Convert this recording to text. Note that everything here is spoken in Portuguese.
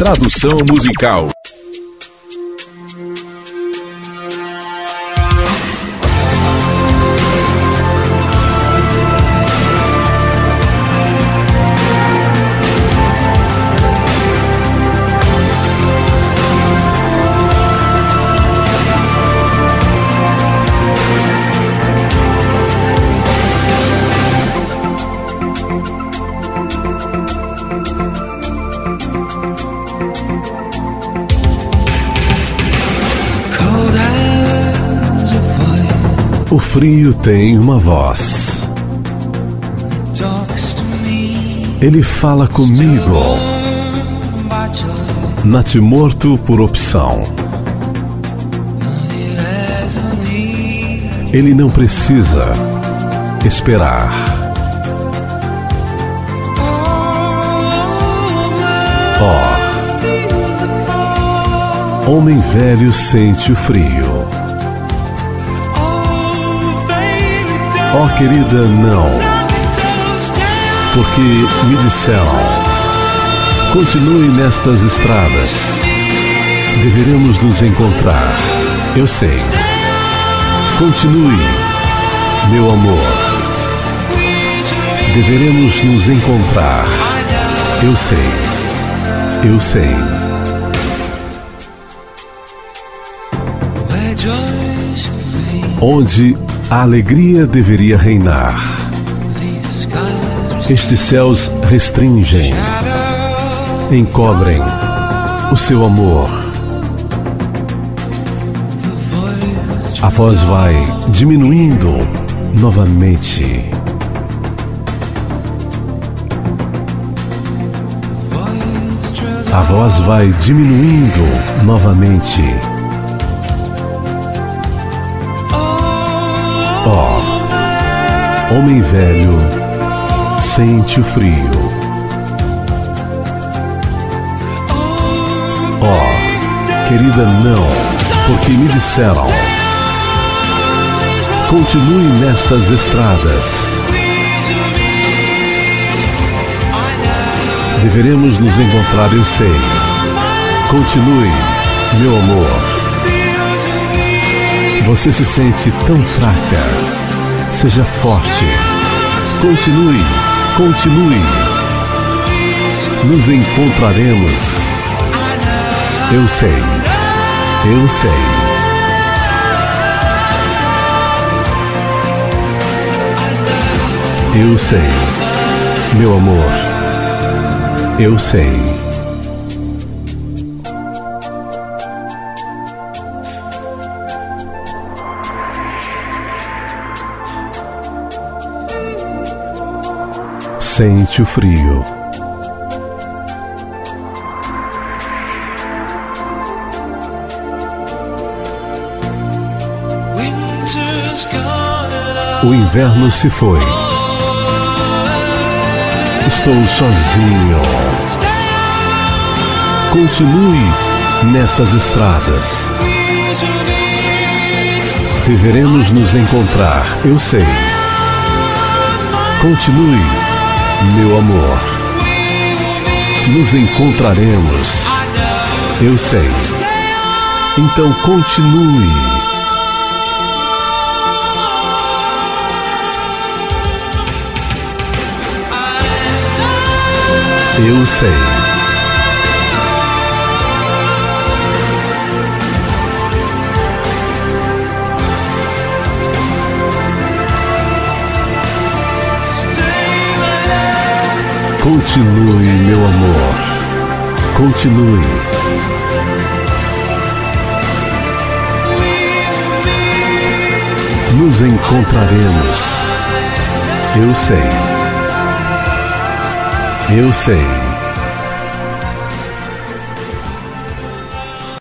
Tradução musical. O frio tem uma voz. Ele fala comigo. Natimorto por opção. Ele não precisa esperar. Oh, homem velho sente o frio. Oh, querida, não. Porque me disseram: continue nestas estradas. Deveremos nos encontrar. Eu sei. Continue, meu amor. Deveremos nos encontrar. Eu sei. Eu sei. Onde a alegria deveria reinar. Estes céus restringem, encobrem o seu amor. A voz vai diminuindo novamente. A voz vai diminuindo novamente. Oh, homem velho, sente o frio. Oh, querida, não, porque me disseram. Continue nestas estradas. Deveremos nos encontrar, eu sei. Continue, meu amor. Você se sente tão fraca. Seja forte. Continue, continue. Nos encontraremos. Eu sei, eu sei. Eu sei, meu amor. Eu sei. Sente o frio. O inverno se foi. Estou sozinho. Continue nestas estradas. Deveremos nos encontrar, eu sei. Continue amor. Nos encontraremos. Eu sei. Então continue. Eu sei. Continue, meu amor. Continue. Nos encontraremos. Eu sei. Eu sei.